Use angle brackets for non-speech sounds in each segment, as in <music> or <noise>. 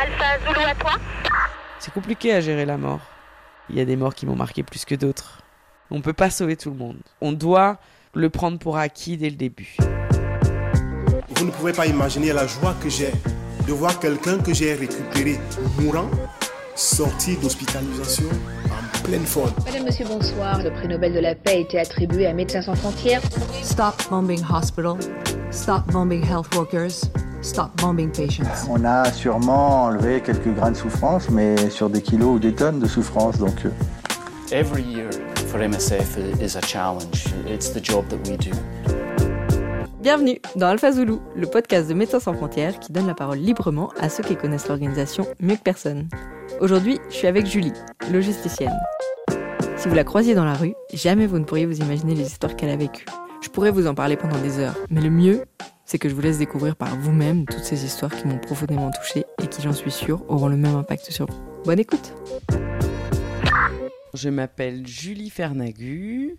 Alpha Zulu à toi. C'est compliqué à gérer la mort. Il y a des morts qui m'ont marqué plus que d'autres. On peut pas sauver tout le monde. On doit le prendre pour acquis dès le début. Vous ne pouvez pas imaginer la joie que j'ai de voir quelqu'un que j'ai récupéré mourant sorti d'hospitalisation en pleine forme. Madame, Monsieur, bonsoir. Le prix Nobel de la paix a été attribué à Médecins sans frontières. Stop bombing hospital. Stop bombing health workers. Stop bombing patients. On a sûrement enlevé quelques grains de souffrance, mais sur des kilos ou des tonnes de souffrance. Donc, euh, Every year for MSF is a challenge. It's the job that we do. Bienvenue dans Alpha Zulu, le podcast de Médecins sans frontières qui donne la parole librement à ceux qui connaissent l'organisation mieux que personne. Aujourd'hui, je suis avec Julie, logisticienne. Si vous la croisiez dans la rue, jamais vous ne pourriez vous imaginer les histoires qu'elle a vécues. Je pourrais vous en parler pendant des heures, mais le mieux, c'est que je vous laisse découvrir par vous-même toutes ces histoires qui m'ont profondément touchée et qui, j'en suis sûre, auront le même impact sur vous. Bonne écoute Je m'appelle Julie Fernagu.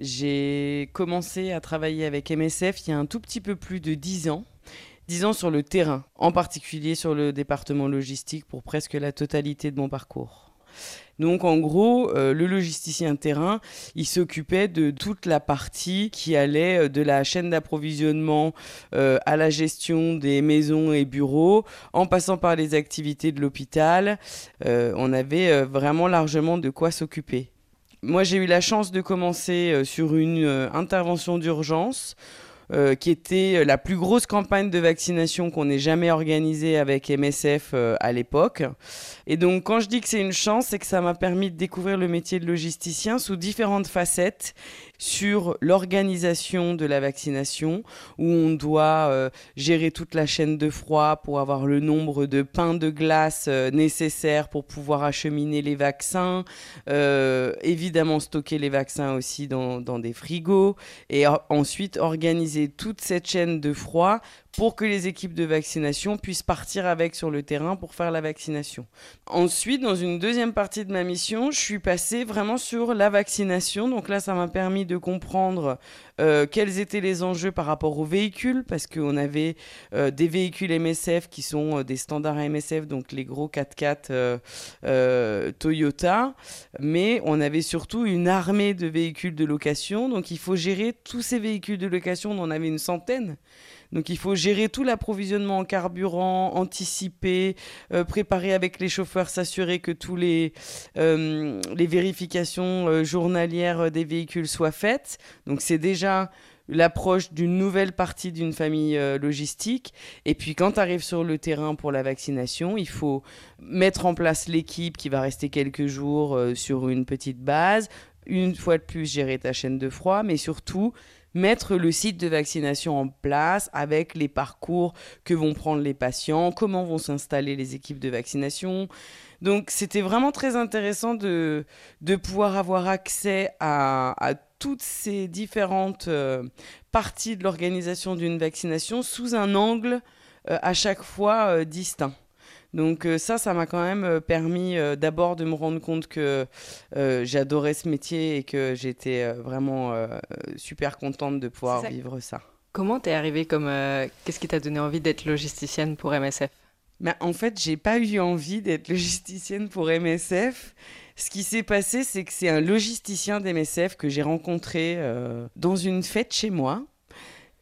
J'ai commencé à travailler avec MSF il y a un tout petit peu plus de 10 ans. 10 ans sur le terrain, en particulier sur le département logistique pour presque la totalité de mon parcours. Donc en gros, euh, le logisticien terrain, il s'occupait de toute la partie qui allait euh, de la chaîne d'approvisionnement euh, à la gestion des maisons et bureaux, en passant par les activités de l'hôpital. On avait vraiment largement de quoi s'occuper. Moi, j'ai eu la chance de commencer sur une intervention d'urgence. Euh, qui était la plus grosse campagne de vaccination qu'on ait jamais organisée avec MSF euh, à l'époque. Et donc, quand je dis que c'est une chance, c'est que ça m'a permis de découvrir le métier de logisticien sous différentes facettes sur l'organisation de la vaccination, où on doit euh, gérer toute la chaîne de froid pour avoir le nombre de pains de glace euh, nécessaires pour pouvoir acheminer les vaccins, euh, évidemment stocker les vaccins aussi dans, des frigos, et ensuite organiser toute cette chaîne de froid pour que les équipes de vaccination puissent partir avec sur le terrain pour faire la vaccination. Ensuite, dans une deuxième partie de ma mission, je suis passée vraiment sur la vaccination. Donc là, ça m'a permis de comprendre euh, quels étaient les enjeux par rapport aux véhicules, parce qu'on avait euh, des véhicules MSF qui sont euh, des standards MSF, donc les gros 4x4 euh, euh, Toyota, mais on avait surtout une armée de véhicules de location. Donc il faut gérer tous ces véhicules de location, on en avait une centaine. Donc il faut gérer tout l'approvisionnement en carburant, anticiper, euh, préparer avec les chauffeurs, s'assurer que tous les, euh, les vérifications euh, journalières des véhicules soient faites. Donc c'est déjà l'approche d'une nouvelle partie d'une famille logistique. Et puis quand tu arrives sur le terrain pour la vaccination, il faut mettre en place l'équipe qui va rester quelques jours sur une petite base. Une fois de plus, gérer ta chaîne de froid, mais surtout mettre le site de vaccination en place avec les parcours que vont prendre les patients, comment vont s'installer les équipes de vaccination. Donc c'était vraiment très intéressant de, de pouvoir avoir accès à, à toutes ces différentes euh, parties de l'organisation d'une vaccination sous un angle euh, à chaque fois euh, distinct. Donc euh, ça, ça m'a quand même euh, permis euh, d'abord de me rendre compte que j'adorais ce métier et que j'étais vraiment super contente de pouvoir ça. vivre ça. Comment t'es arrivée comme... Qu'est-ce qui t'a donné envie d'être logisticienne pour MSF Mais en fait, j'ai pas eu envie d'être logisticienne pour MSF. Ce qui s'est passé, c'est que c'est un logisticien d'MSF que j'ai rencontré euh, dans une fête chez moi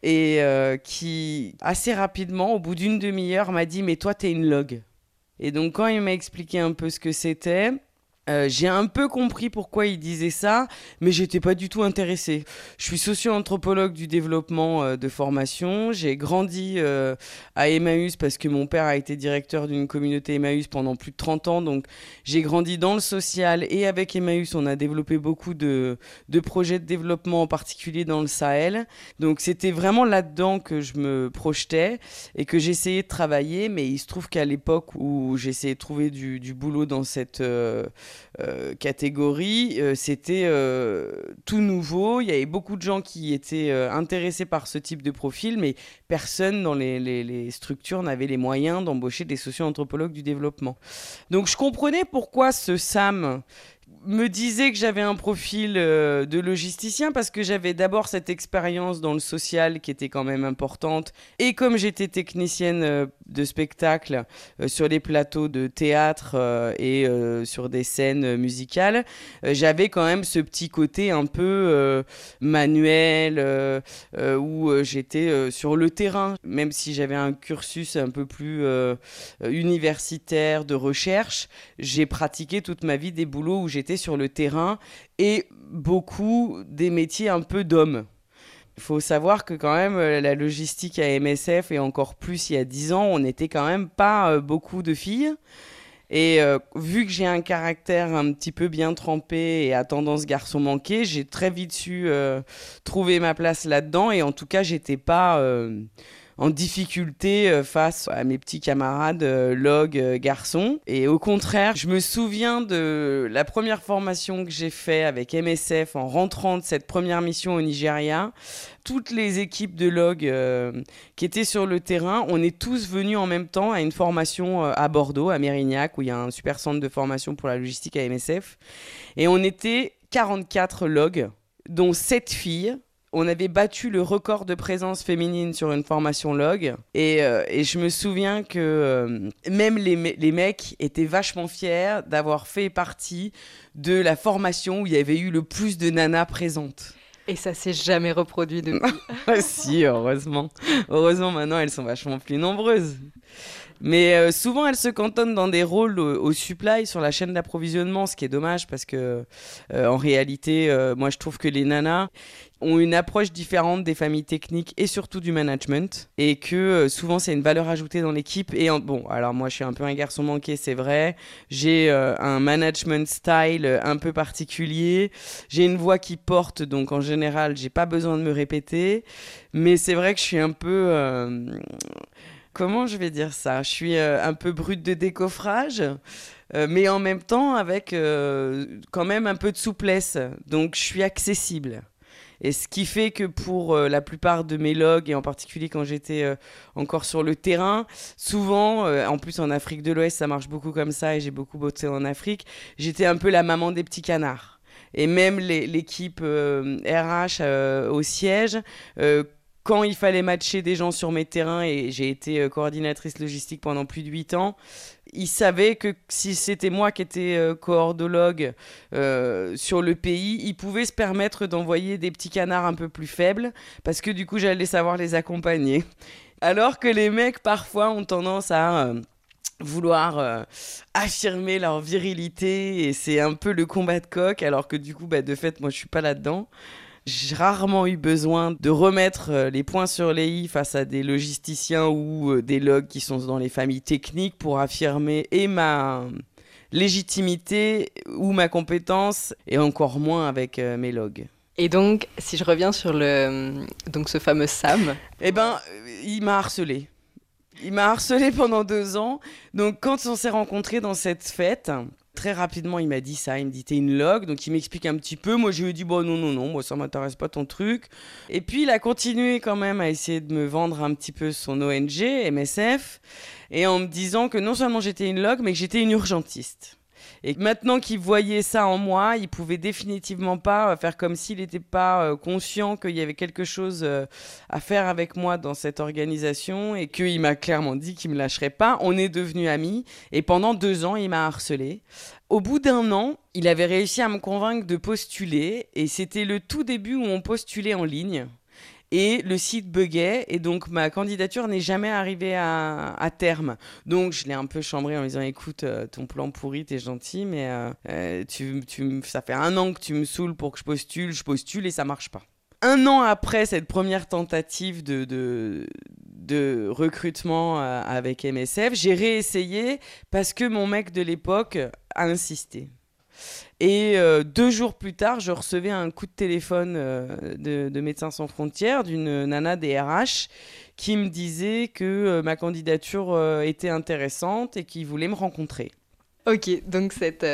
et euh, qui, assez rapidement, au bout d'une demi-heure, m'a dit Mais toi, t'es une log. Et donc, quand il m'a expliqué un peu ce que c'était, euh, j'ai un peu compris pourquoi il disait ça, mais j'étais pas du tout intéressée. Je suis socio-anthropologue du développement euh, de formation. J'ai grandi euh, à Emmaüs parce que mon père a été directeur d'une communauté Emmaüs pendant plus de 30 ans. Donc j'ai grandi dans le social et avec Emmaüs, on a développé beaucoup de, de projets de développement, en particulier dans le Sahel. Donc c'était vraiment là-dedans que je me projetais et que j'essayais de travailler. Mais il se trouve qu'à l'époque où j'essayais de trouver du, du boulot dans cette euh, catégorie, euh, c'était euh, tout nouveau. Il y avait beaucoup de gens qui étaient euh, intéressés par ce type de profil, mais personne dans les structures n'avait les moyens d'embaucher des socio-anthropologues du développement. Donc je comprenais pourquoi ce SAM me disait que j'avais un profil euh, de logisticien parce que j'avais d'abord cette expérience dans le social qui était quand même importante. Et comme j'étais technicienne euh, de spectacle euh, sur les plateaux de théâtre et sur des scènes musicales, j'avais quand même ce petit côté un peu manuel où j'étais sur le terrain. Même si j'avais un cursus un peu plus universitaire de recherche, j'ai pratiqué toute ma vie des boulots où j'étais sur le terrain et beaucoup des métiers un peu d'hommes. Il faut savoir que quand même euh, la logistique à MSF et encore plus il y a 10 ans, on n'était quand même pas euh, beaucoup de filles. Et euh, vu que j'ai un caractère un petit peu bien trempé et à tendance garçon manqué, j'ai très vite su trouver ma place là-dedans. Et en tout cas, j'étais pas en difficulté euh, face à mes petits camarades euh, log euh, garçons. Et au contraire, je me souviens de la première formation que j'ai fait avec MSF en rentrant de cette première mission au Nigeria. Toutes les équipes de log qui étaient sur le terrain, on est tous venus en même temps à une formation à Bordeaux, à Mérignac, où il y a un super centre de formation pour la logistique à MSF. Et on était 44 logs, dont 7 filles on avait battu le record de présence féminine sur une formation log. Et, euh, je me souviens que euh, même les, les, mecs étaient vachement fiers d'avoir fait partie de la formation où il y avait eu le plus de nanas présentes. Et ça s'est jamais reproduit depuis. <laughs> Ah, si, heureusement. Heureusement, maintenant, elles sont vachement plus nombreuses. Mais euh, souvent, elles se cantonnent dans des rôles au, supply sur la chaîne d'approvisionnement, ce qui est dommage parce que, euh, en réalité, euh, moi, je trouve que les nanas ont une approche différente des familles techniques et surtout du management et que souvent c'est une valeur ajoutée dans l'équipe et bon alors moi je suis un peu un garçon manqué c'est vrai. J'ai un management style un peu particulier. J'ai une voix qui porte donc en général j'ai pas besoin de me répéter. Mais c'est vrai que je suis un peu comment je vais dire ça? Je suis euh, un peu brute de décoffrage, euh, mais en même temps avec euh, quand même un peu de souplesse. Donc je suis accessible. Et ce qui fait que pour la plupart de mes logs, et en particulier quand j'étais encore sur le terrain, souvent, en plus en Afrique de l'Ouest, ça marche beaucoup comme ça, et j'ai beaucoup bossé en Afrique, j'étais un peu la maman des petits canards. Et même l'équipe RH au siège, quand il fallait matcher des gens sur mes terrains, et j'ai été euh, coordinatrice logistique pendant plus de 8 ans, ils savaient que si c'était moi qui étais euh, coordologue euh, sur le pays, ils pouvaient se permettre d'envoyer des petits canards un peu plus faibles, parce que du coup j'allais savoir les accompagner. <laughs> Alors que les mecs parfois ont tendance à vouloir affirmer leur virilité et c'est un peu le combat de coq alors que du coup bah, de fait moi je suis pas là-dedans j'ai rarement eu besoin de remettre euh, les points sur les i face à des logisticiens ou euh, des logs qui sont dans les familles techniques pour affirmer et ma légitimité ou ma compétence et encore moins avec euh, mes logs. Et donc, si je reviens sur le donc ce fameux Sam, eh ben, il m'a harcelé. Il m'a harcelé pendant deux ans. Donc, quand on s'est rencontrés dans cette fête, très rapidement, il m'a dit ça. Il me dit T'es une log. Donc, il m'explique un petit peu. Moi, je lui ai dit Bon, non, non, non, moi, ça m'intéresse pas ton truc. Et puis, il a continué quand même à essayer de me vendre un petit peu son ONG, MSF, et en me disant que non seulement j'étais une log, mais que j'étais une urgentiste. Et maintenant qu'il voyait ça en moi, il pouvait définitivement pas euh, faire comme s'il n'était pas euh, conscient qu'il y avait quelque chose euh, à faire avec moi dans cette organisation et qu'il m'a clairement dit qu'il me lâcherait pas. On est devenus amis et pendant deux ans, il m'a harcelé. Au bout d'un an, il avait réussi à me convaincre de postuler et c'était le tout début où on postulait en ligne et le site buguait et donc ma candidature n'est jamais arrivée à, terme. Donc je l'ai un peu chambré en lui disant écoute euh, ton plan pourri t'es gentil mais euh, euh, tu, tu, ça fait un an que tu me saoules pour que je postule, je postule et ça marche pas. Un an après cette première tentative de, de, de recrutement avec MSF, j'ai réessayé parce que mon mec de l'époque a insisté. Et euh, deux jours plus tard, je recevais un coup de téléphone euh, de, Médecins sans frontières, d'une nana des RH, qui me disait que euh, ma candidature était intéressante et qu'il voulait me rencontrer. Ok, donc cette,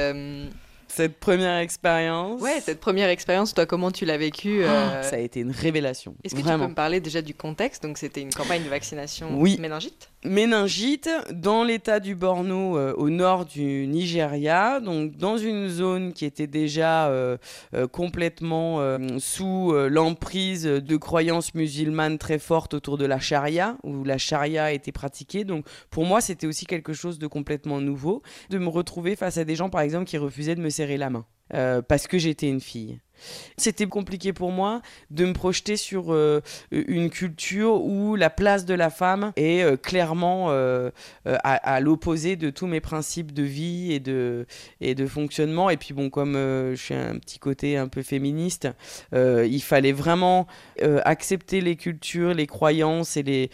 cette première expérience. Ouais, cette première expérience, toi, comment tu l'as vécue euh, Ça a été une révélation. Est-ce que tu peux me parler déjà du contexte? Donc, c'était une campagne de vaccination oui. méningite Méningite dans l'état du Borno, euh, au nord du Nigeria, donc dans une zone qui était déjà euh, complètement sous l'emprise de croyances musulmanes très fortes autour de la charia, où la charia était pratiquée. Donc, pour moi, c'était aussi quelque chose de complètement nouveau, de me retrouver face à des gens, par exemple, qui refusaient de me la main euh, parce que j'étais une fille. C'était compliqué pour moi de me projeter sur euh, une culture où la place de la femme est euh, clairement à, l'opposé de tous mes principes de vie et de, fonctionnement. Et puis bon, comme je suis un petit côté un peu féministe, il fallait vraiment accepter les cultures, les croyances et les,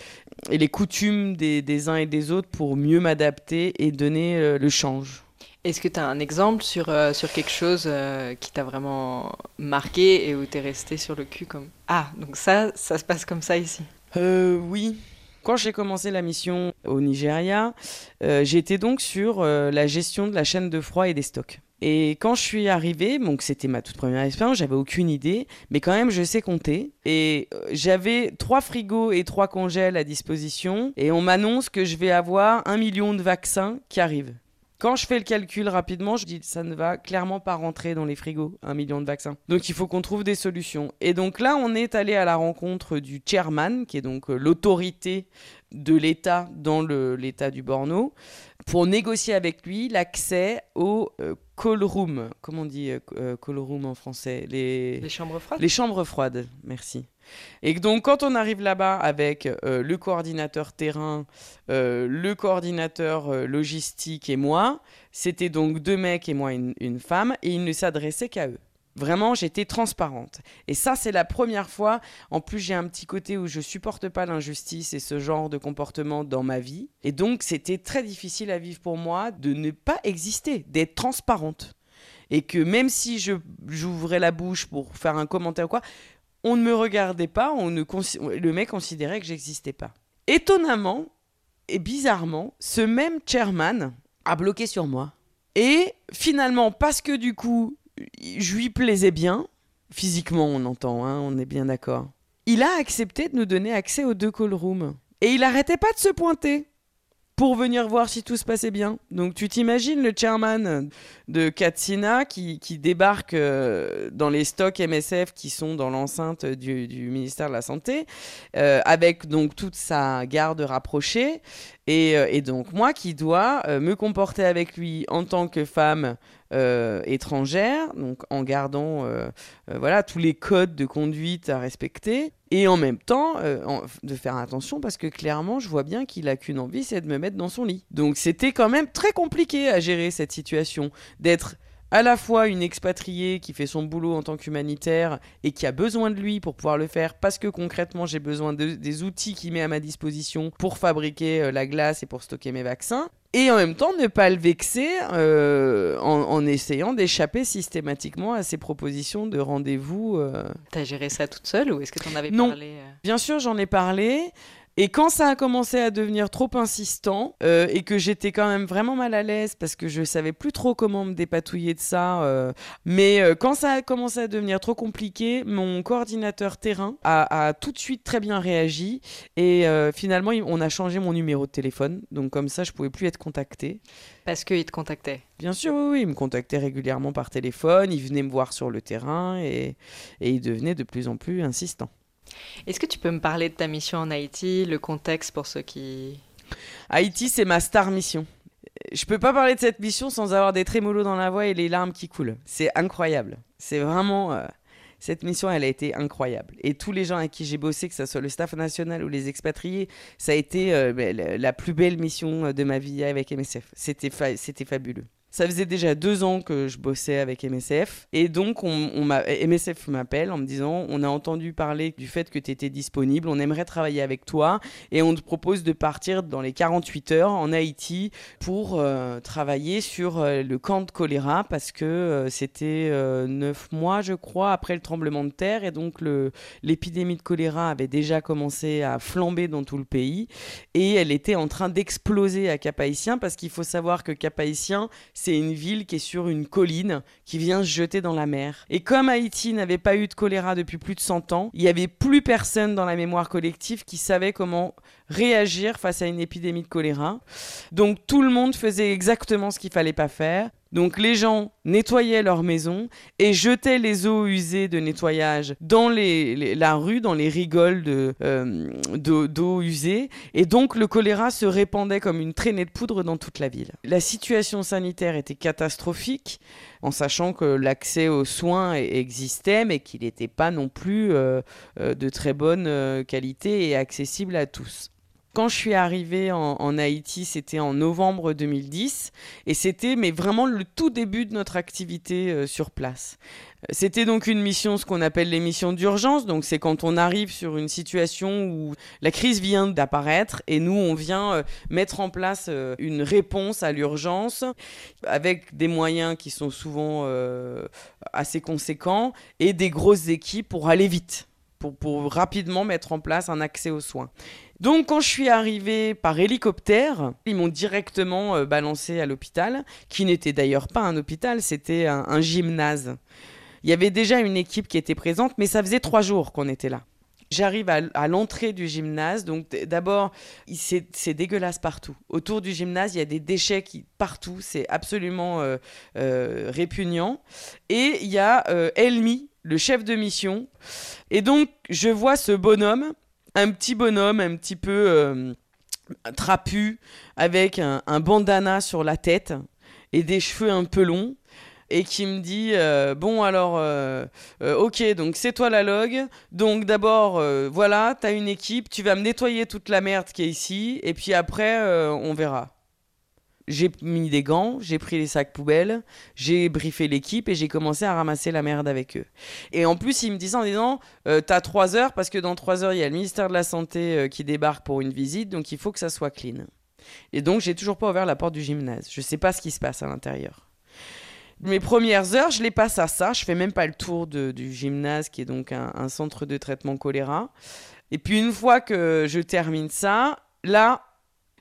et les coutumes des, des uns et des autres pour mieux m'adapter et donner le change. Est-ce que tu as un exemple sur, euh, sur quelque chose euh, qui t'a vraiment marqué et où tu es resté sur le cul comme Ah, donc ça, ça se passe comme ça ici? Euh, Oui. Quand j'ai commencé la mission au Nigeria, j'étais donc sur la gestion de la chaîne de froid et des stocks. Et quand je suis arrivée, donc c'était ma toute première expérience, j'avais aucune idée, mais quand même je sais compter. Et j'avais trois frigos et trois congèles à disposition, et on m'annonce que je vais avoir un million de vaccins qui arrivent. Quand je fais le calcul rapidement, je dis ça ne va clairement pas rentrer dans les frigos, un million de vaccins. Donc il faut qu'on trouve des solutions. Et donc là, on est allé à la rencontre du chairman, qui est donc euh, l'autorité de l'État dans l'État du Borno, pour négocier avec lui l'accès au euh, call room. Comment on dit euh, call room en français? Les... les chambres froides? Les chambres froides, merci. Et donc, quand on arrive là-bas avec euh, le coordinateur terrain, euh, le coordinateur euh, logistique et moi, c'était donc deux mecs et moi une, une femme, et il ne s'adressait qu'à eux. Vraiment, j'étais transparente. Et ça, c'est la première fois. En plus, j'ai un petit côté où je supporte pas l'injustice et ce genre de comportement dans ma vie. Et donc, c'était très difficile à vivre pour moi de ne pas exister, d'être transparente. Et que même si j'ouvrais la bouche pour faire un commentaire ou quoi, on ne me regardait pas, on ne le mec considérait que j'existais pas. Étonnamment et bizarrement, ce même chairman a bloqué sur moi. Et finalement, parce que du coup, je lui plaisais bien, physiquement on entend, hein, on est bien d'accord, il a accepté de nous donner accès aux deux call rooms. Et il arrêtait pas de se pointer pour venir voir si tout se passait bien. Donc tu t'imagines le chairman de Katsina qui, débarque euh, dans les stocks MSF qui sont dans l'enceinte du, ministère de la Santé, euh, avec donc toute sa garde rapprochée, et, euh, donc moi qui dois me comporter avec lui en tant que femme étrangère, donc en gardant voilà tous les codes de conduite à respecter, et en même temps, euh, de faire attention parce que clairement, je vois bien qu'il a qu'une envie, c'est de me mettre dans son lit. Donc c'était quand même très compliqué à gérer cette situation, d'être à la fois une expatriée qui fait son boulot en tant qu'humanitaire et qui a besoin de lui pour pouvoir le faire parce que concrètement j'ai besoin de, des outils qu'il met à ma disposition pour fabriquer euh, la glace et pour stocker mes vaccins. Et en même temps ne pas le vexer euh, en, essayant d'échapper systématiquement à ses propositions de rendez-vous. Euh. T'as géré ça toute seule ou est-ce que t'en avais parlé Bien sûr j'en ai parlé. Et quand ça a commencé à devenir trop insistant euh, et que j'étais quand même vraiment mal à l'aise parce que je savais plus trop comment me dépatouiller de ça, euh, mais euh, quand ça a commencé à devenir trop compliqué, mon coordinateur terrain a, tout de suite très bien réagi et finalement on a changé mon numéro de téléphone, donc comme ça je pouvais plus être contacté. Parce qu'il te contactait Bien sûr, oui, oui, il me contactait régulièrement par téléphone, il venait me voir sur le terrain et, et il devenait de plus en plus insistant. Est-ce que tu peux me parler de ta mission en Haïti, le contexte pour ceux qui... Haïti, c'est ma star mission. Je peux pas parler de cette mission sans avoir des trémolos dans la voix et les larmes qui coulent. C'est incroyable. C'est vraiment... Euh, cette mission, elle a été incroyable. Et tous les gens avec qui j'ai bossé, que ce soit le staff national ou les expatriés, ça a été euh, ben, la plus belle mission de ma vie avec MSF. C'était fabuleux. Ça faisait déjà deux ans que je bossais avec MSF. Et donc, on, MSF m'appelle en me disant On a entendu parler du fait que tu étais disponible, on aimerait travailler avec toi. Et on te propose de partir dans les 48 heures en Haïti pour euh, travailler sur euh, le camp de choléra parce que euh, c'était neuf mois, je crois, après le tremblement de terre. Et donc, l'épidémie de choléra avait déjà commencé à flamber dans tout le pays. Et elle était en train d'exploser à Cap-Haïtien parce qu'il faut savoir que Cap-Haïtien, c'est une ville qui est sur une colline qui vient se jeter dans la mer. Et comme Haïti n'avait pas eu de choléra depuis plus de 100 ans, il n'y avait plus personne dans la mémoire collective qui savait comment réagir face à une épidémie de choléra. Donc tout le monde faisait exactement ce qu'il fallait pas faire. Donc les gens nettoyaient leur maison et jetaient les eaux usées de nettoyage dans la rue, dans les rigoles euh, d'eau usée. Et donc le choléra se répandait comme une traînée de poudre dans toute la ville. La situation sanitaire était catastrophique, en sachant que l'accès aux soins existait, mais qu'il n'était pas non plus euh, euh, de très bonne qualité et accessible à tous. Quand je suis arrivée en, Haïti, c'était en novembre 2010 et c'était mais vraiment le tout début de notre activité euh, sur place. C'était donc une mission, ce qu'on appelle les missions d'urgence. Donc c'est quand on arrive sur une situation où la crise vient d'apparaître et nous on vient euh, mettre en place euh, une réponse à l'urgence avec des moyens qui sont souvent assez conséquents et des grosses équipes pour aller vite, pour, pour rapidement mettre en place un accès aux soins. Donc quand je suis arrivée par hélicoptère, ils m'ont directement euh, balancé à l'hôpital, qui n'était d'ailleurs pas un hôpital, c'était un, gymnase. Il y avait déjà une équipe qui était présente, mais ça faisait trois jours qu'on était là. J'arrive à, l'entrée du gymnase, donc d'abord, c'est dégueulasse partout. Autour du gymnase, il y a des déchets partout, c'est absolument euh, euh, répugnant. Et il y a Elmi, le chef de mission. Et donc, je vois ce bonhomme un petit bonhomme un petit peu euh, trapu avec un, bandana sur la tête et des cheveux un peu longs et qui me dit euh, bon alors euh, ok donc c'est toi la log. Donc d'abord voilà t'as une équipe tu vas me nettoyer toute la merde qui est ici et puis après on verra j'ai mis des gants, j'ai pris les sacs poubelles, j'ai briefé l'équipe et j'ai commencé à ramasser la merde avec eux. Et en plus, ils me disaient en disant euh, T'as trois heures parce que dans trois heures, il y a le ministère de la Santé euh, qui débarque pour une visite, donc il faut que ça soit clean. Et donc, j'ai toujours pas ouvert la porte du gymnase. Je sais pas ce qui se passe à l'intérieur. Mes premières heures, je les passe à ça. Je fais même pas le tour du gymnase qui est donc un, un centre de traitement choléra. Et puis, une fois que je termine ça, là,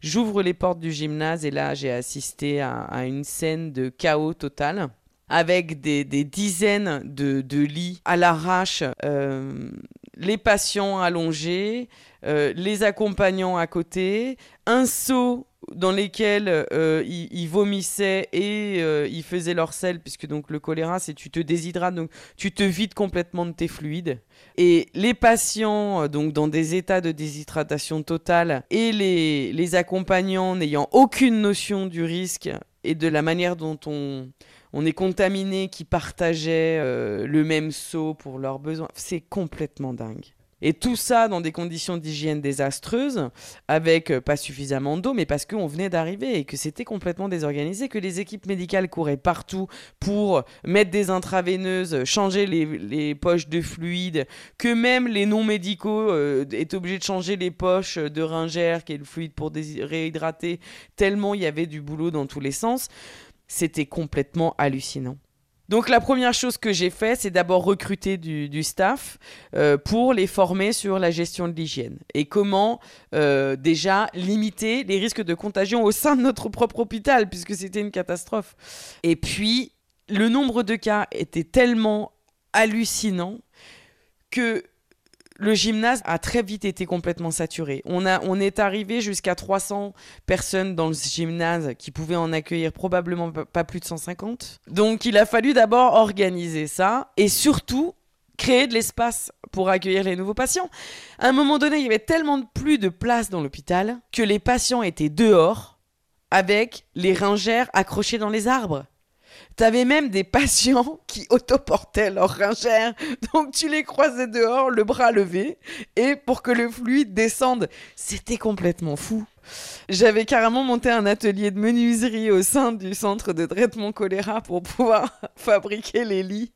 J'ouvre les portes du gymnase et là j'ai assisté à, une scène de chaos total avec des, dizaines de, lits à l'arrache, euh, les patients allongés, euh, les accompagnants à côté, un seau dans lesquels euh, ils, vomissaient et euh, ils faisaient leur sel, puisque donc le choléra, c'est tu te déshydrates, donc tu te vides complètement de tes fluides. Et les patients, euh, donc dans des états de déshydratation totale, et les, les accompagnants n'ayant aucune notion du risque et de la manière dont on, on est contaminé, qui partageaient le même seau pour leurs besoins, c'est complètement dingue. Et tout ça dans des conditions d'hygiène désastreuses, avec euh, pas suffisamment d'eau, mais parce qu'on venait d'arriver et que c'était complètement désorganisé, que les équipes médicales couraient partout pour mettre des intraveineuses, changer les, poches de fluide, que même les non-médicaux euh, étaient obligés de changer les poches de ringère, qui est le fluide pour réhydrater, tellement il y avait du boulot dans tous les sens. C'était complètement hallucinant. Donc la première chose que j'ai fait, c'est d'abord recruter du, staff euh, pour les former sur la gestion de l'hygiène et comment euh, déjà limiter les risques de contagion au sein de notre propre hôpital puisque c'était une catastrophe. Et puis le nombre de cas était tellement hallucinant que le gymnase a très vite été complètement saturé. On, a, on est arrivé jusqu'à 300 personnes dans le gymnase qui pouvaient en accueillir probablement pas plus de 150. Donc il a fallu d'abord organiser ça et surtout créer de l'espace pour accueillir les nouveaux patients. À un moment donné, il y avait tellement plus de place dans l'hôpital que les patients étaient dehors avec les ringères accrochées dans les arbres. T'avais même des patients qui autoportaient leur ringère. Donc tu les croisais dehors, le bras levé, et pour que le fluide descende. C'était complètement fou. J'avais carrément monté un atelier de menuiserie au sein du centre de traitement choléra pour pouvoir <laughs> fabriquer les lits.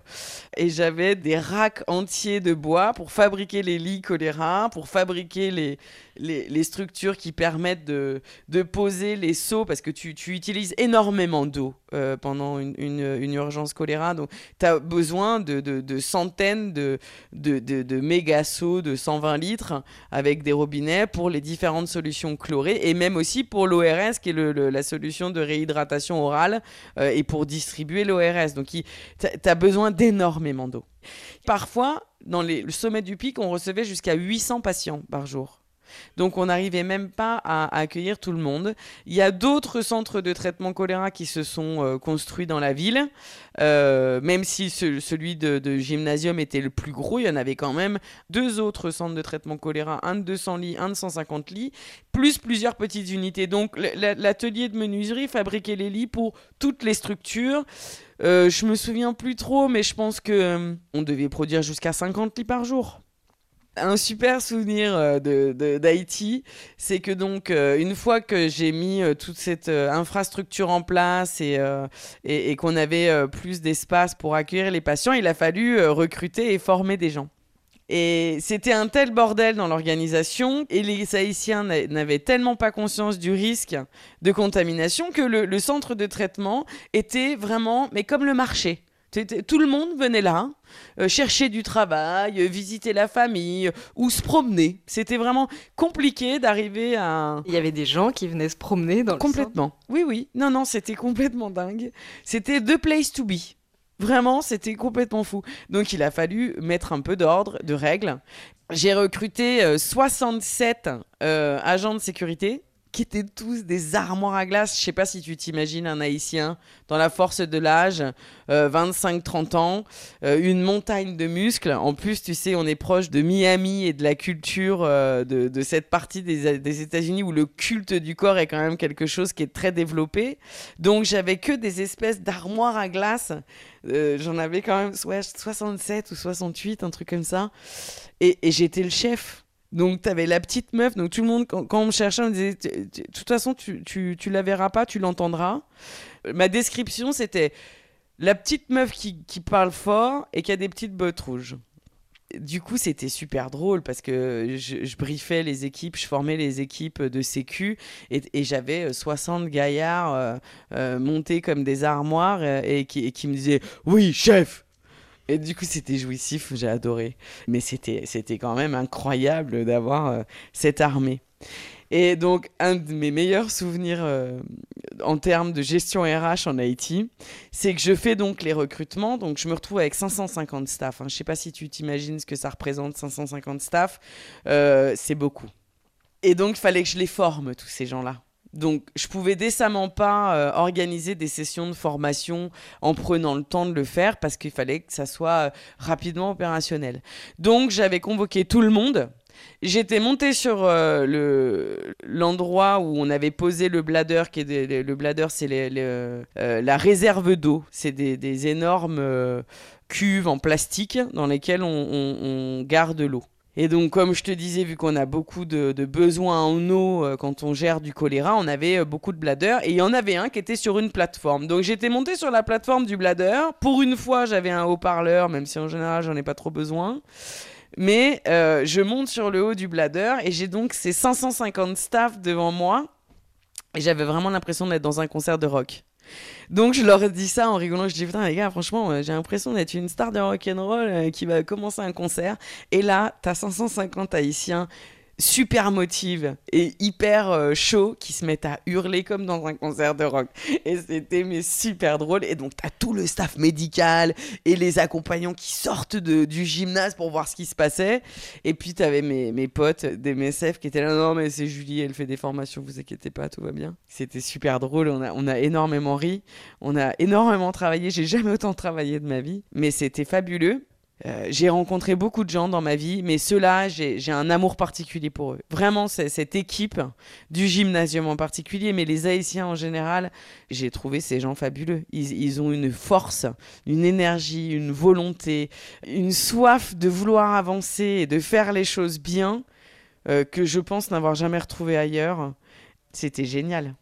Et j'avais des racks entiers de bois pour fabriquer les lits choléra, pour fabriquer les, les, structures qui permettent de, de, poser les seaux, parce que tu, tu utilises énormément d'eau euh, pendant une, une, urgence choléra. Donc tu as besoin de, de, de centaines de, de, méga seaux de 120 litres avec des robinets pour les différentes solutions chlorées et même aussi pour l'ORS, qui est la solution de réhydratation orale, euh, et pour distribuer l'ORS. Donc, tu as besoin d'énormément d'eau. Parfois, dans les, le sommet du pic, on recevait jusqu'à 800 patients par jour. Donc on n'arrivait même pas à, accueillir tout le monde. Il y a d'autres centres de traitement choléra qui se sont euh, construits dans la ville. Euh, même si ce- celui de, gymnasium était le plus gros, il y en avait quand même deux autres centres de traitement choléra, un de 200 lits, un de 150 lits, plus plusieurs petites unités. Donc l'atelier de menuiserie fabriquait les lits pour toutes les structures. Euh, je me souviens plus trop, mais je pense que euh, on devait produire jusqu'à 50 lits par jour. Un super souvenir euh, d'Haïti, c'est que donc euh, une fois que j'ai mis euh, toute cette infrastructure en place et, qu'on avait plus d'espace pour accueillir les patients, il a fallu recruter et former des gens. Et c'était un tel bordel dans l'organisation et les Haïtiens n'a- n'avaient tellement pas conscience du risque de contamination que le, le centre de traitement était vraiment, mais comme le marché. Tout le monde venait là, euh, chercher du travail, euh, visiter la famille euh, ou se promener. C'était vraiment compliqué d'arriver à... Il y avait des gens qui venaient se promener dans le centre. Complètement. Oui, oui. Non, non, c'était complètement dingue. C'était the place to be. Vraiment, c'était complètement fou. Donc, il a fallu mettre un peu d'ordre, de règles. J'ai recruté euh, 67 euh, agents de sécurité qui étaient tous des armoires à glace. Je sais pas si tu t'imagines un Haïtien dans la force de l'âge, euh, 25-30 ans, euh, une montagne de muscles. En plus, tu sais, on est proche de Miami et de la culture euh, de, cette partie des, États-Unis où le culte du corps est quand même quelque chose qui est très développé. Donc, j'avais que des espèces d'armoires à glace. Euh, J'en avais quand même ouais, 67 ou 68, un truc comme ça. Et j'étais le chef. Donc, tu avais la petite meuf. Donc, tout le monde, quand, on me cherchait, on me disait De toute façon, tu, tu, tu la verras pas, tu l'entendras. Ma description, c'était la petite meuf qui, qui parle fort et qui a des petites bottes rouges. Du coup, c'était super drôle parce que je, briefais les équipes, je formais les équipes de sécu et, j'avais euh, 60 gaillards euh, euh, montés comme des armoires euh, et qui me disaient Oui, chef Et du coup, c'était jouissif, j'ai adoré. Mais c'était c'était quand même incroyable d'avoir euh, cette armée. Et donc, un de mes meilleurs souvenirs euh, en termes de gestion RH en Haïti, c'est que je fais donc les recrutements. Donc, je me retrouve avec 550 staff. hein. Je sais pas si tu t'imagines ce que ça représente, 550 staff. Euh, c'est beaucoup. Et donc, il fallait que je les forme, tous ces gens-là. Donc, je pouvais décemment pas euh, organiser des sessions de formation en prenant le temps de le faire parce qu'il fallait que ça soit euh, rapidement opérationnel. Donc, j'avais convoqué tout le monde. J'étais montée sur euh, le l'endroit où on avait posé le bladder, qui est le, bladder, c'est la réserve d'eau. C'est des, énormes cuves en plastique dans lesquelles on garde l'eau. Et donc, comme je te disais, vu qu'on a beaucoup de, besoins en eau euh, quand on gère du choléra, on avait euh, beaucoup de bladders et il y en avait un qui était sur une plateforme. Donc, j'étais montée sur la plateforme du bladder. Pour une fois, j'avais un haut-parleur, même si en général, j'en ai pas trop besoin. Mais euh, je monte sur le haut du bladder et j'ai donc ces 550 staff devant moi. Et j'avais vraiment l'impression d'être dans un concert de rock. Donc je leur dis ça en rigolant. Je dis putain les gars, franchement, euh, j'ai l'impression d'être une star de rock and roll euh, qui va commencer un concert. Et là, t'as 550 Haïtiens super motive et hyper euh, chaud qui se mettent à hurler comme dans un concert de rock. Et c'était mais super drôle. Et donc, t'as tout le staff médical et les accompagnants qui sortent de- du gymnase pour voir ce qui se passait. Et puis, t'avais mes, mes potes des MSF qui étaient là. Non, mais c'est Julie, elle fait des formations, vous inquiétez pas, tout va bien. C'était super drôle. On a, on a énormément ri. On a énormément travaillé. J'ai jamais autant travaillé de ma vie. Mais c'était fabuleux. Euh, j'ai rencontré beaucoup de gens dans ma vie, mais ceux-là, j'ai un amour particulier pour eux. Vraiment, cette équipe du gymnasium en particulier, mais les Haïtiens en général, j'ai trouvé ces gens fabuleux. Ils, ils ont une force, une énergie, une volonté, une soif de vouloir avancer et de faire les choses bien euh, que je pense n'avoir jamais retrouvé ailleurs. C'était génial.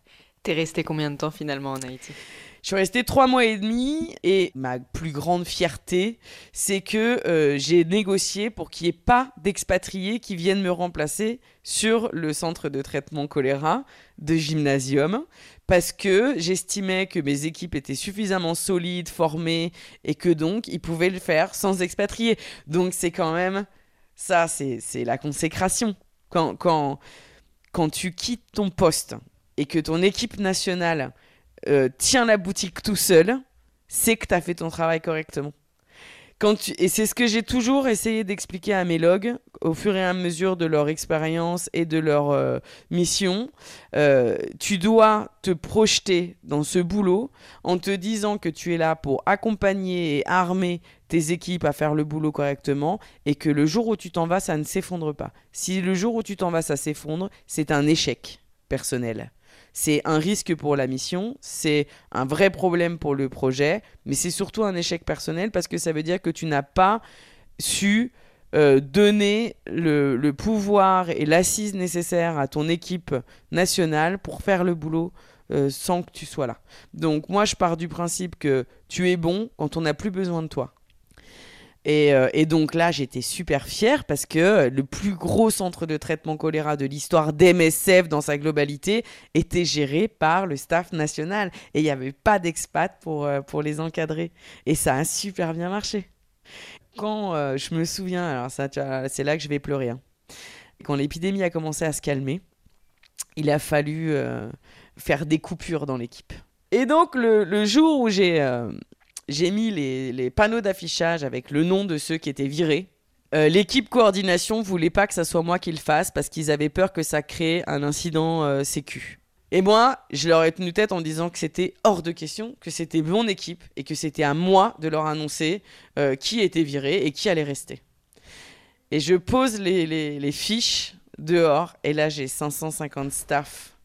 T'es resté combien de temps finalement en Haïti? Je suis restée trois mois et demi et ma plus grande fierté, c'est que euh, j'ai négocié pour qu'il n'y ait pas d'expatriés qui viennent me remplacer sur le centre de traitement choléra de gymnasium parce que j'estimais que mes équipes étaient suffisamment solides, formées et que donc ils pouvaient le faire sans expatriés. Donc c'est quand même ça, c'est c'est la consécration. Quand, quand, quand tu quittes ton poste et que ton équipe nationale euh, tient la boutique tout seul, c'est que tu as fait ton travail correctement. Et c'est ce que j'ai toujours essayé d'expliquer à mes logs au fur et à mesure de leur expérience et de leur euh, mission. Euh, tu dois te projeter dans ce boulot en te disant que tu es là pour accompagner et armer tes équipes à faire le boulot correctement et que le jour où tu t'en vas, ça ne s'effondre pas. Si le jour où tu t'en vas, ça s'effondre, c'est un échec personnel. C'est un risque pour la mission, c'est un vrai problème pour le projet, mais c'est surtout un échec personnel parce que ça veut dire que tu n'as pas su euh, donner le, pouvoir et l'assise nécessaire à ton équipe nationale pour faire le boulot euh, sans que tu sois là. Donc moi je pars du principe que tu es bon quand on n'a plus besoin de toi. Et, euh, et, donc là, j'étais super fière parce que le plus gros centre de traitement choléra de l'histoire d'MSF dans sa globalité était géré par le staff national. Et il n'y avait pas d'expat pour, euh, pour les encadrer. Et ça a super bien marché. Quand euh, je me souviens, alors c'est là que je vais pleurer. Hein. Quand l'épidémie a commencé à se calmer, il a fallu faire des coupures dans l'équipe. Et donc, le, le jour où j'ai j'ai mis les, panneaux d'affichage avec le nom de ceux qui étaient virés. Euh, L'équipe coordination voulait pas que ça soit moi qui le fasse parce qu'ils avaient peur que ça crée un incident euh, sécu. Et moi, je leur ai tenu tête en disant que c'était hors de question, que c'était mon équipe et que c'était à moi de leur annoncer euh, qui était viré et qui allait rester. Et je pose les, les, les fiches dehors et là j'ai 550 staff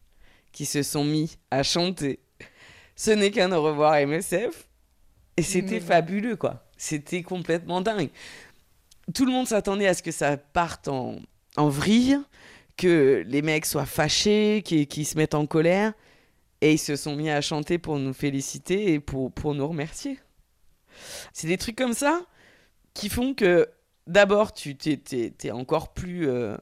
qui se sont mis à chanter. Ce n'est qu'un au revoir MSF. Et c'était fabuleux, quoi. C'était complètement dingue. Tout le monde s'attendait à ce que ça parte en, en vrille, que les mecs soient fâchés, qu'ils qu se mettent en colère. Et ils se sont mis à chanter pour nous féliciter et pour, pour nous remercier. C'est des trucs comme ça qui font que d'abord, tu t'es, t'es encore plus euh,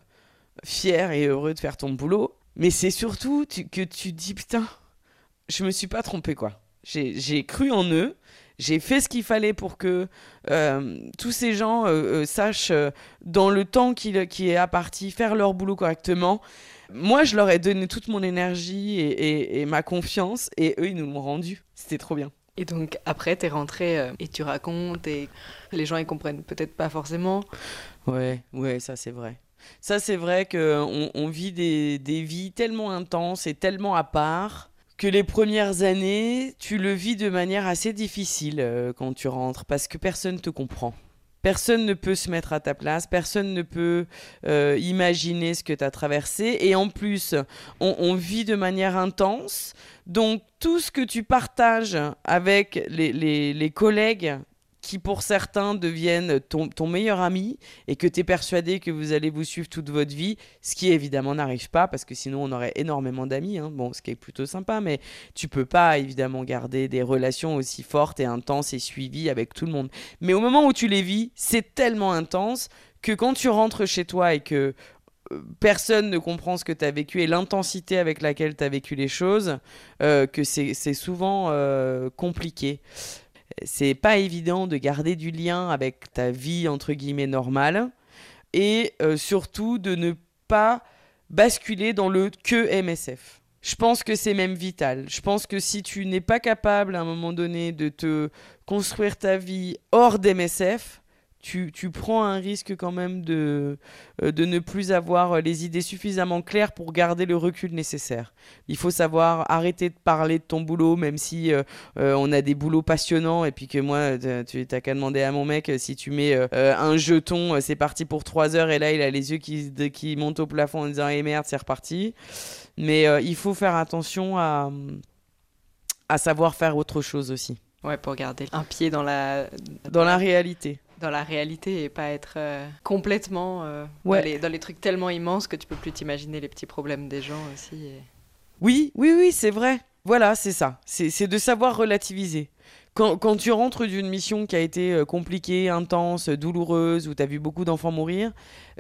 fier et heureux de faire ton boulot. Mais c'est surtout tu, que tu dis, putain, je me suis pas trompé, quoi. J'ai cru en eux j'ai fait ce qu'il fallait pour que euh, tous ces gens euh, euh, sachent, euh, dans le temps qui, qui est parti faire leur boulot correctement. Moi, je leur ai donné toute mon énergie et, et, et ma confiance, et eux, ils nous l'ont rendu. C'était trop bien. Et donc, après, t'es rentré et tu racontes, et les gens, ils comprennent peut-être pas forcément. Ouais, ouais, ça, c'est vrai. Ça, c'est vrai qu'on on vit des, des vies tellement intenses et tellement à part que les premières années, tu le vis de manière assez difficile euh, quand tu rentres parce que personne te comprend. Personne ne peut se mettre à ta place, personne ne peut euh, imaginer ce que tu as traversé. Et en plus, on, vit de manière intense. Donc tout ce que tu partages avec les collègues qui pour certains deviennent ton, meilleur ami et que tu es persuadé que vous allez vous suivre toute votre vie, ce qui évidemment n'arrive pas parce que sinon on aurait énormément d'amis, hein. bon, ce qui est plutôt sympa, mais tu peux pas évidemment garder des relations aussi fortes et intenses et suivies avec tout le monde. Mais au moment où tu les vis, c'est tellement intense que quand tu rentres chez toi et que euh, personne ne comprend ce que tu as vécu et l'intensité avec laquelle tu as vécu les choses, euh, que c'est souvent euh, compliqué c'est pas évident de garder du lien avec ta vie entre guillemets normale et euh, surtout de ne pas basculer dans le que MSF. Je pense que c'est même vital. Je pense que si tu n'es pas capable à un moment donné de te construire ta vie hors d'MSF, tu, tu, prends un risque quand même de, euh, de ne plus avoir les idées suffisamment claires pour garder le recul nécessaire. Il faut savoir arrêter de parler de ton boulot, même si euh, euh, on a des boulots passionnants et puis que moi, tu n'as qu'à demander à mon mec si tu mets euh, un jeton, c'est parti pour 3 heures et là il a les yeux qui, de, qui montent au plafond en disant Eh merde, c'est reparti. Mais il faut faire attention à, à savoir faire autre chose aussi. Ouais, pour garder un pied dans la... Dans la réalité dans la réalité et pas être euh, complètement euh, ouais. dans, les, dans, les, trucs tellement immenses que tu peux plus t'imaginer les petits problèmes des gens aussi. Et... Oui, oui, oui, c'est vrai. Voilà, c'est ça. C'est de savoir relativiser. Quand, quand tu rentres d'une mission qui a été euh, compliquée, intense, douloureuse, où tu as vu beaucoup d'enfants mourir,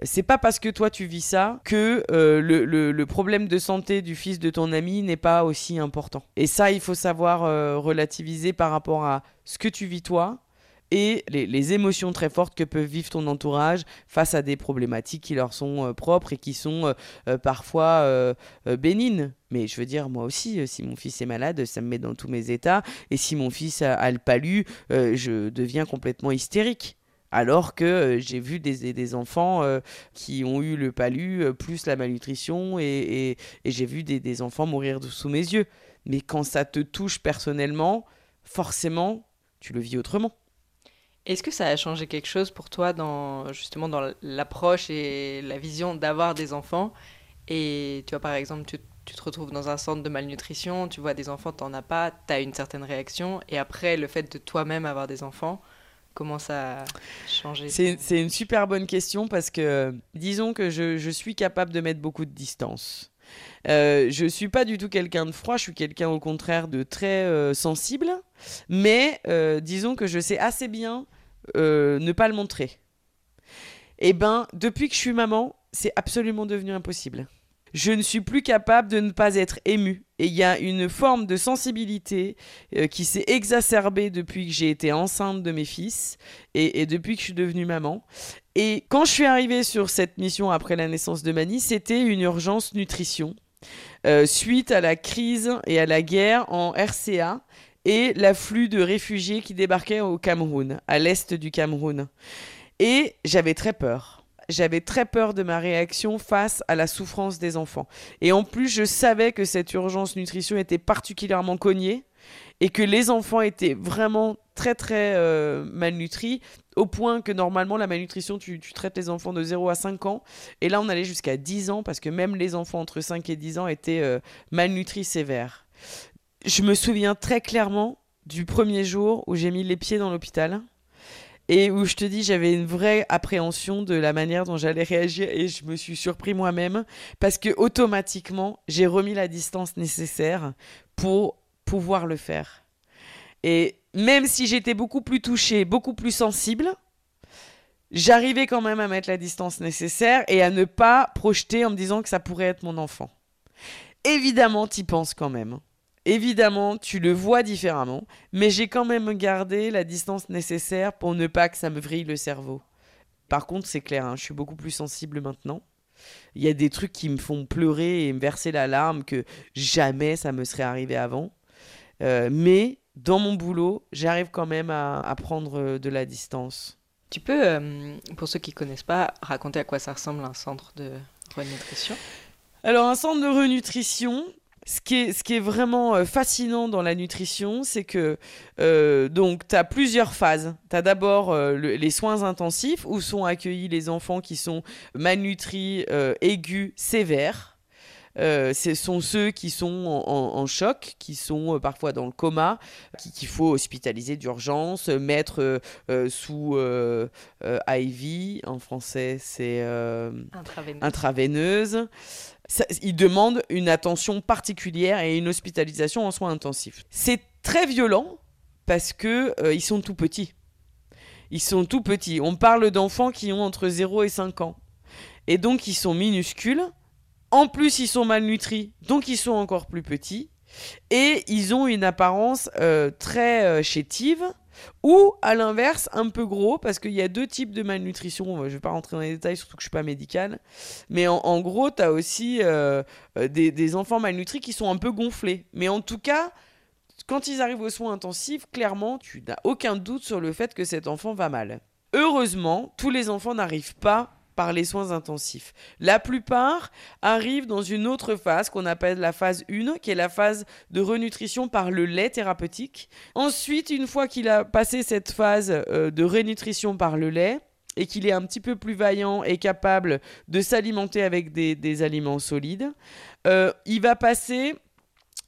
c'est pas parce que toi tu vis ça que euh, le, le, le, problème de santé du fils de ton ami n'est pas aussi important. Et ça, il faut savoir relativiser par rapport à ce que tu vis toi, et les, émotions très fortes que peut vivre ton entourage face à des problématiques qui leur sont euh, propres et qui sont euh, euh, parfois euh, bénignes. Mais je veux dire, moi aussi, si mon fils est malade, ça me met dans tous mes états. Et si mon fils a, le palu, je deviens complètement hystérique. Alors que j'ai vu des, enfants qui ont eu le palu, plus la malnutrition, et, j'ai vu des, enfants mourir sous mes yeux. Mais quand ça te touche personnellement, forcément, tu le vis autrement. Est-ce que ça a changé quelque chose pour toi dans justement dans l'approche et la vision d'avoir des enfants? Et tu vois par exemple, tu, tu te retrouves dans un centre de malnutrition, tu vois des enfants, t'en as pas, t'as une certaine réaction, et après le fait de toi-même avoir des enfants, comment ça a changé? C'est une super bonne question parce que disons que je, je suis capable de mettre beaucoup de distance. Euh, je suis pas du tout quelqu'un de froid, je suis quelqu'un au contraire de très euh, sensible, mais euh, disons que je sais assez bien euh, ne pas le montrer. Et ben, depuis que je suis maman, c'est absolument devenu impossible. Je ne suis plus capable de ne pas être émue. Et il y a une forme de sensibilité euh, qui s'est exacerbée depuis que j'ai été enceinte de mes fils et, depuis que je suis devenue maman. Et quand je suis arrivée sur cette mission après la naissance de Mani, c'était une urgence nutrition. Euh, suite à la crise et à la guerre en RCA et l'afflux de réfugiés qui débarquaient au Cameroun, à l'est du Cameroun. Et j'avais très peur. J'avais très peur de ma réaction face à la souffrance des enfants. Et en plus, je savais que cette urgence nutrition était particulièrement cognée et que les enfants étaient vraiment très très euh, malnutris au point que normalement la malnutrition tu, traites les enfants de 0 à 5 ans et là on allait jusqu'à 10 ans parce que même les enfants entre 5 et 10 ans étaient euh, malnutris sévères. Je me souviens très clairement du premier jour où j'ai mis les pieds dans l'hôpital et où je te dis j'avais une vraie appréhension de la manière dont j'allais réagir et je me suis surpris moi-même parce que automatiquement j'ai remis la distance nécessaire pour pouvoir le faire. Et même si j'étais beaucoup plus touchée, beaucoup plus sensible, j'arrivais quand même à mettre la distance nécessaire et à ne pas projeter en me disant que ça pourrait être mon enfant. Évidemment, t'y penses quand même. Évidemment, tu le vois différemment, mais j'ai quand même gardé la distance nécessaire pour ne pas que ça me vrille le cerveau. Par contre, c'est clair, hein, je suis beaucoup plus sensible maintenant. Il y a des trucs qui me font pleurer et me verser la larme que jamais ça me serait arrivé avant. Euh, mais dans mon boulot, j'arrive quand même à, à prendre euh, de la distance. Tu peux, euh, pour ceux qui connaissent pas, raconter à quoi ça ressemble un centre de renutrition? Alors, un centre de renutrition, ce qui est, ce qui est vraiment euh, fascinant dans la nutrition, c'est que euh, donc tu as plusieurs phases. Tu as d'abord euh, le- les soins intensifs où sont accueillis les enfants qui sont malnutris, euh, aigus, sévères. Ce sont ceux qui sont en, en- en choc, qui sont parfois dans le coma, qui- qu'il faut hospitaliser d'urgence, mettre sous IV, en français c'est Intraveineuse. intraveineuse. Ça, ils demandent une attention particulière et une hospitalisation en soins intensifs. C'est très violent parce que euh, ils sont tout petits. Ils sont tout petits. On parle d'enfants qui ont entre 0 et 5 ans. Et donc ils sont minuscules. En plus, ils sont malnutris, donc ils sont encore plus petits. Et ils ont une apparence euh, très euh, chétive. Ou à l'inverse, un peu gros, parce qu'il y a deux types de malnutrition. Je ne vais pas rentrer dans les détails, surtout que je ne suis pas médicale. Mais en, gros, tu as aussi euh, euh, des, des enfants malnutris qui sont un peu gonflés. Mais en tout cas, quand ils arrivent aux soins intensifs, clairement, tu n'as aucun doute sur le fait que cet enfant va mal. Heureusement, tous les enfants n'arrivent pas par les soins intensifs. La plupart arrivent dans une autre phase qu'on appelle la phase 1, qui est la phase de renutrition par le lait thérapeutique. Ensuite, une fois qu'il a passé cette phase euh, de renutrition par le lait, et qu'il est un petit peu plus vaillant et capable de s'alimenter avec des, aliments solides, euh, il va passer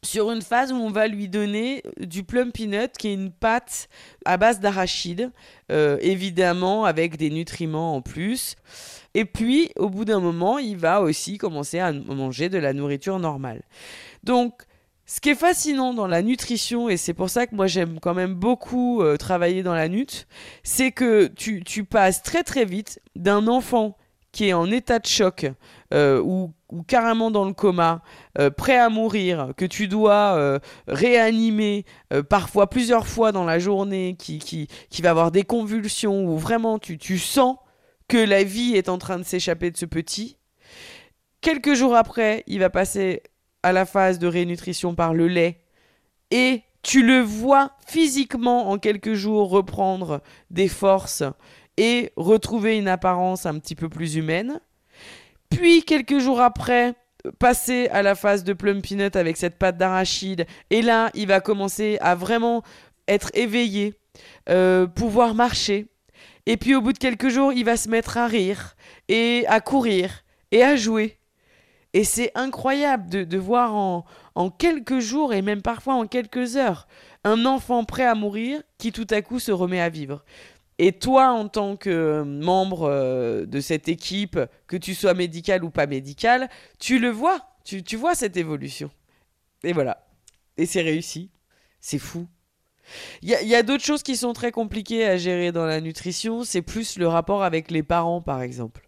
sur une phase où on va lui donner du plum peanut, qui est une pâte à base d'arachide, euh, évidemment avec des nutriments en plus. Et puis, au bout d'un moment, il va aussi commencer à manger de la nourriture normale. Donc, ce qui est fascinant dans la nutrition, et c'est pour ça que moi j'aime quand même beaucoup euh, travailler dans la nut, c'est que tu, tu passes très très vite d'un enfant qui est en état de choc euh, ou, carrément dans le coma, euh, prêt à mourir, que tu dois euh, réanimer parfois plusieurs fois dans la journée, qui va avoir des convulsions, où vraiment tu, tu sens que la vie est en train de s'échapper de ce petit. Quelques jours après, il va passer à la phase de rénutrition par le lait et tu le vois physiquement en quelques jours reprendre des forces et retrouver une apparence un petit peu plus humaine. Puis quelques jours après, passer à la phase de plum peanut avec cette pâte d'arachide et là, il va commencer à vraiment être éveillé, euh, pouvoir marcher. Et puis au bout de quelques jours, il va se mettre à rire et à courir et à jouer. Et c'est incroyable de, de voir en, en quelques jours et même parfois en quelques heures un enfant prêt à mourir qui tout à coup se remet à vivre. Et toi, en tant que membre euh, de cette équipe, que tu sois médical ou pas médical, tu le vois, tu, vois cette évolution. Et voilà. Et c'est réussi. C'est fou. Il y a, d'autres choses qui sont très compliquées à gérer dans la nutrition, c'est plus le rapport avec les parents, par exemple.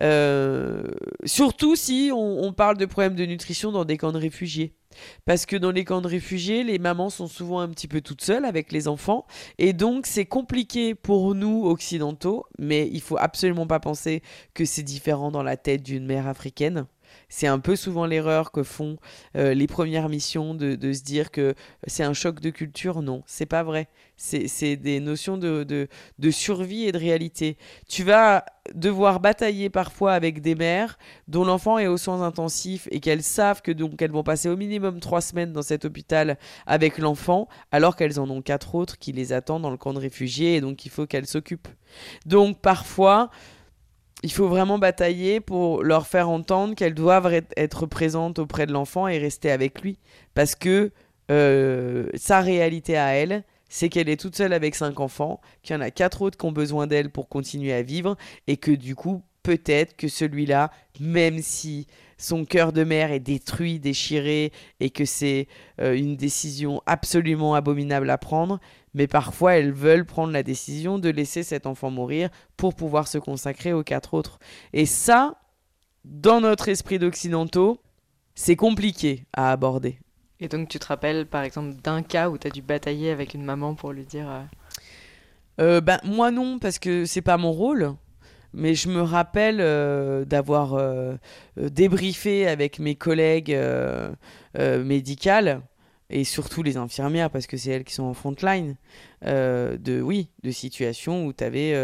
Euh, surtout si on parle de problèmes de nutrition dans des camps de réfugiés. Parce que dans les camps de réfugiés, les mamans sont souvent un petit peu toutes seules avec les enfants. Et donc, c'est compliqué pour nous, occidentaux, mais il faut absolument pas penser que c'est différent dans la tête d'une mère africaine. C'est un peu souvent l'erreur que font euh, les premières missions de, se dire que c'est un choc de culture. Non, c'est pas vrai. C'est des notions de, de, de survie et de réalité. Tu vas devoir batailler parfois avec des mères dont l'enfant est aux soins intensifs et qu'elles savent que donc elles vont passer au minimum trois semaines dans cet hôpital avec l'enfant, alors qu'elles en ont quatre autres qui les attendent dans le camp de réfugiés et donc il faut qu'elles s'occupent. Donc parfois, il faut vraiment batailler pour leur faire entendre qu'elles doivent re- être présentes auprès de l'enfant et rester avec lui. Parce que euh, sa réalité à elle, c'est qu'elle est toute seule avec cinq enfants, qu'il y en a quatre autres qui ont besoin d'elle pour continuer à vivre, et que du coup, peut-être que celui-là, même si son cœur de mère est détruit, déchiré, et que c'est euh, une décision absolument abominable à prendre, mais parfois elles veulent prendre la décision de laisser cet enfant mourir pour pouvoir se consacrer aux quatre autres. Et ça, dans notre esprit d'occidentaux, c'est compliqué à aborder. Et donc tu te rappelles par exemple d'un cas où tu as dû batailler avec une maman pour lui dire... euh, Euh, ben, moi non, parce que c'est pas mon rôle. Mais je me rappelle euh, d'avoir débriefé avec mes collègues médicales et surtout les infirmières, parce que c'est elles qui sont en front line, euh, de, oui, de situations où tu avais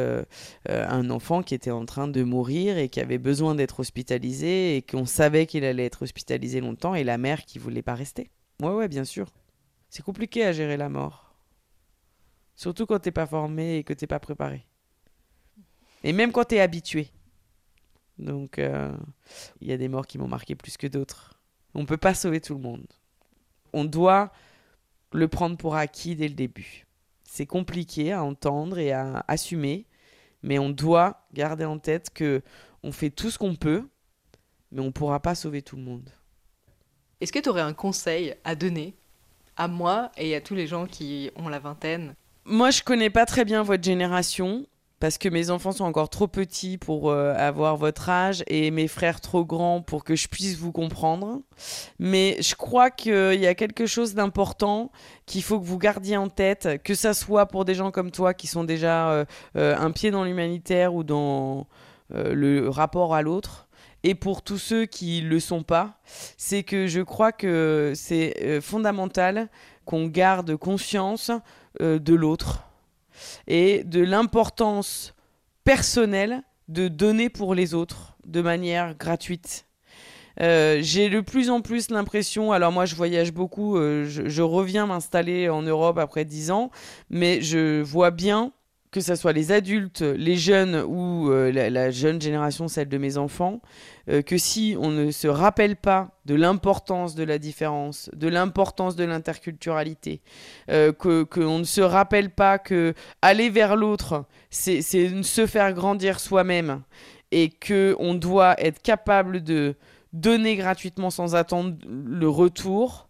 un enfant qui était en train de mourir et qui avait besoin d'être hospitalisé et qu'on savait qu'il allait être hospitalisé longtemps et la mère qui voulait pas rester. Ouais, ouais, bien sûr. C'est compliqué à gérer la mort. Surtout quand t'es pas formé et que t'es pas préparé. Et même quand t'es habitué. Donc, euh, il y a des morts qui m'ont marqué plus que d'autres. On peut pas sauver tout le monde. On doit le prendre pour acquis dès le début. C'est compliqué à entendre et à assumer, mais on doit garder en tête que on fait tout ce qu'on peut, mais on pourra pas sauver tout le monde. Est-ce que tu aurais un conseil à donner à moi et à tous les gens qui ont la vingtaine? Moi, je connais pas très bien votre génération parce que mes enfants sont encore trop petits pour euh, avoir votre âge et mes frères trop grands pour que je puisse vous comprendre. Mais je crois qu'il y a quelque chose d'important qu'il faut que vous gardiez en tête, que ça soit pour des gens comme toi qui sont déjà euh, euh, un pied dans l'humanitaire ou dans euh, le rapport à l'autre. Et pour tous ceux qui le sont pas, c'est que je crois que c'est euh, fondamental qu'on garde conscience euh, de l'autre et de l'importance personnelle de donner pour les autres de manière gratuite. Euh, j'ai de plus en plus l'impression, alors moi je voyage beaucoup, euh, je, je reviens m'installer en Europe après 10 ans, mais je vois bien que ce soit les adultes, les jeunes ou euh, la, jeune génération, celle de mes enfants, euh, que si on ne se rappelle pas de l'importance de la différence, de l'importance de l'interculturalité, euh, qu'on ne se rappelle pas que aller vers l'autre, c'est se faire grandir soi-même et que on doit être capable de donner gratuitement sans attendre le retour,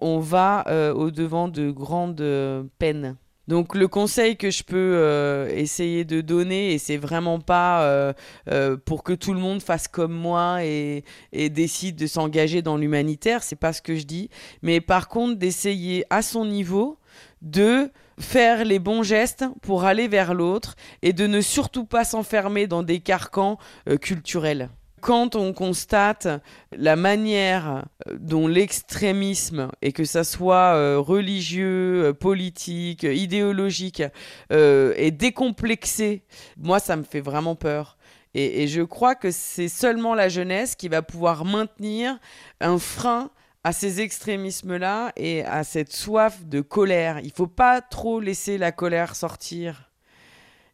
on va euh, au devant de grandes peines. Donc le conseil que je peux euh, essayer de donner, et c'est vraiment pas euh, euh, pour que tout le monde fasse comme moi et, et décide de s'engager dans l'humanitaire, c'est pas ce que je dis, mais par contre d'essayer à son niveau de faire les bons gestes pour aller vers l'autre et de ne surtout pas s'enfermer dans des carcans culturels. Quand on constate la manière euh, dont l'extrémisme, et que ça soit euh, religieux, euh, politique, idéologique, est décomplexé, moi ça me fait vraiment peur. Et, et je crois que c'est seulement la jeunesse qui va pouvoir maintenir un frein à ces extrémismes-là et à cette soif de colère. Il faut pas trop laisser la colère sortir.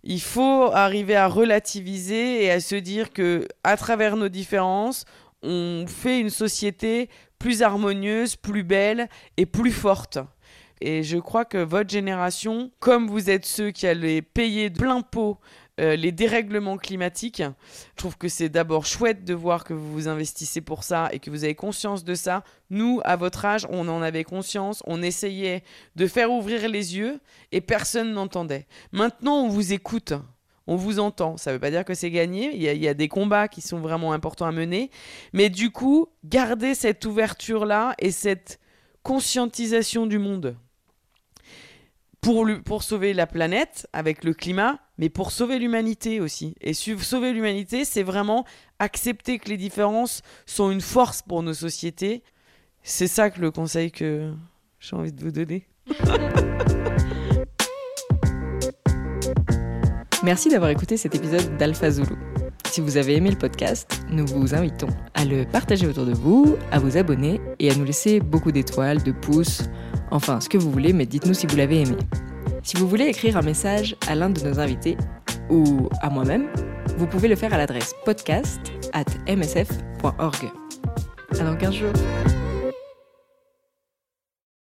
Il faut arriver à relativiser et à se dire que à travers nos différences, on fait une société plus harmonieuse, plus belle et plus forte. Et je crois que votre génération, comme vous êtes ceux qui allez payer de plein pot euh, les dérèglements climatiques, je trouve que c'est d'abord chouette de voir que vous vous investissez pour ça et que vous avez conscience de ça. Nous, à votre âge, on en avait conscience, on essayait de faire ouvrir les yeux et personne n'entendait. Maintenant, on vous écoute. On vous entend. Ça ne veut pas dire que c'est gagné. Il y, a, des combats qui sont vraiment importants à mener. Mais du coup, gardez cette ouverture-là et cette conscientisation du monde pour sauver la planète avec le climat, mais pour sauver l'humanité aussi. Et sauver l'humanité, c'est vraiment accepter que les différences sont une force pour nos sociétés. C'est ça que le conseil que j'ai envie de vous donner. <laughs> Merci d'avoir écouté cet épisode d'Alpha Zulu. Si vous avez aimé le podcast, nous vous invitons à le partager autour de vous, à vous abonner et à nous laisser beaucoup d'étoiles, de pouces, enfin ce que vous voulez, mais dites-nous si vous l'avez aimé. Si vous voulez écrire un message à l'un de nos invités ou à moi-même, vous pouvez le faire à l'adresse podcast at msf.org. À dans 15 jours.